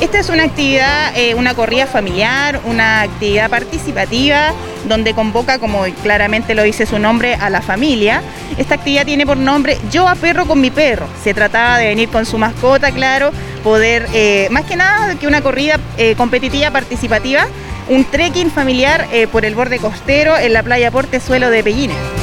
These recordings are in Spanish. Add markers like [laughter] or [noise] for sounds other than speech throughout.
Esta es una actividad, eh, una corrida familiar, una actividad participativa donde convoca, como claramente lo dice su nombre, a la familia. Esta actividad tiene por nombre Yo a perro con mi perro. Se trataba de venir con su mascota, claro, poder, eh, más que nada que una corrida eh, competitiva participativa, un trekking familiar eh, por el borde costero en la playa Portezuelo de Pellines.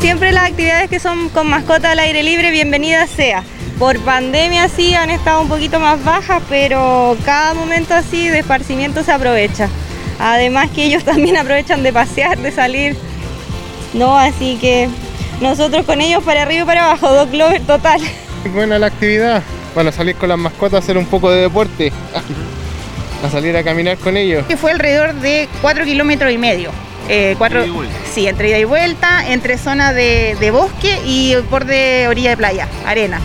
Siempre las actividades que son con mascota al aire libre, bienvenidas sea. Por pandemia sí han estado un poquito más bajas, pero cada momento así de esparcimiento se aprovecha. Además que ellos [laughs] también aprovechan de pasear, de salir, ¿no? Así que nosotros con ellos para arriba y para abajo, dos globos total. Buena la actividad para salir con las mascotas, hacer un poco de deporte, [laughs] a salir a caminar con ellos. Que fue alrededor de 4 kilómetros y medio. Eh, cuatro, sí, entre ida y vuelta, entre zona de, de bosque y borde orilla de playa, arena.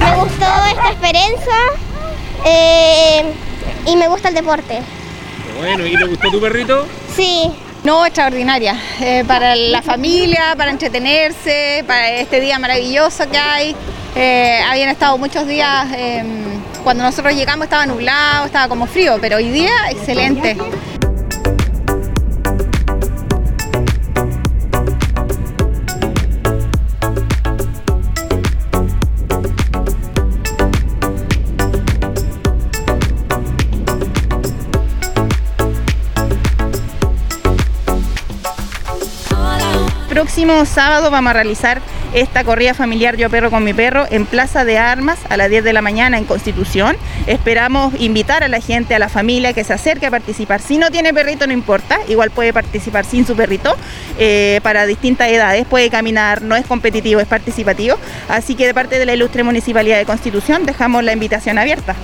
Me gustó esta experiencia eh, y me gusta el deporte. Bueno, ¿y te gustó tu perrito? Sí, No, extraordinaria. eh, para la familia, para entretenerse, para este día maravilloso que hay. Eh, habían estado muchos días, eh, cuando nosotros llegamos estaba nublado, estaba como frío, pero hoy día excelente. Próximo sábado vamos a realizar esta corrida familiar Yo Perro con mi Perro en Plaza de Armas a las 10 de la mañana en Constitución. Esperamos invitar a la gente, a la familia que se acerque a participar. Si no tiene perrito no importa, igual puede participar sin su perrito eh, para distintas edades. Puede caminar, no es competitivo, es participativo. Así que de parte de la ilustre Municipalidad de Constitución dejamos la invitación abierta.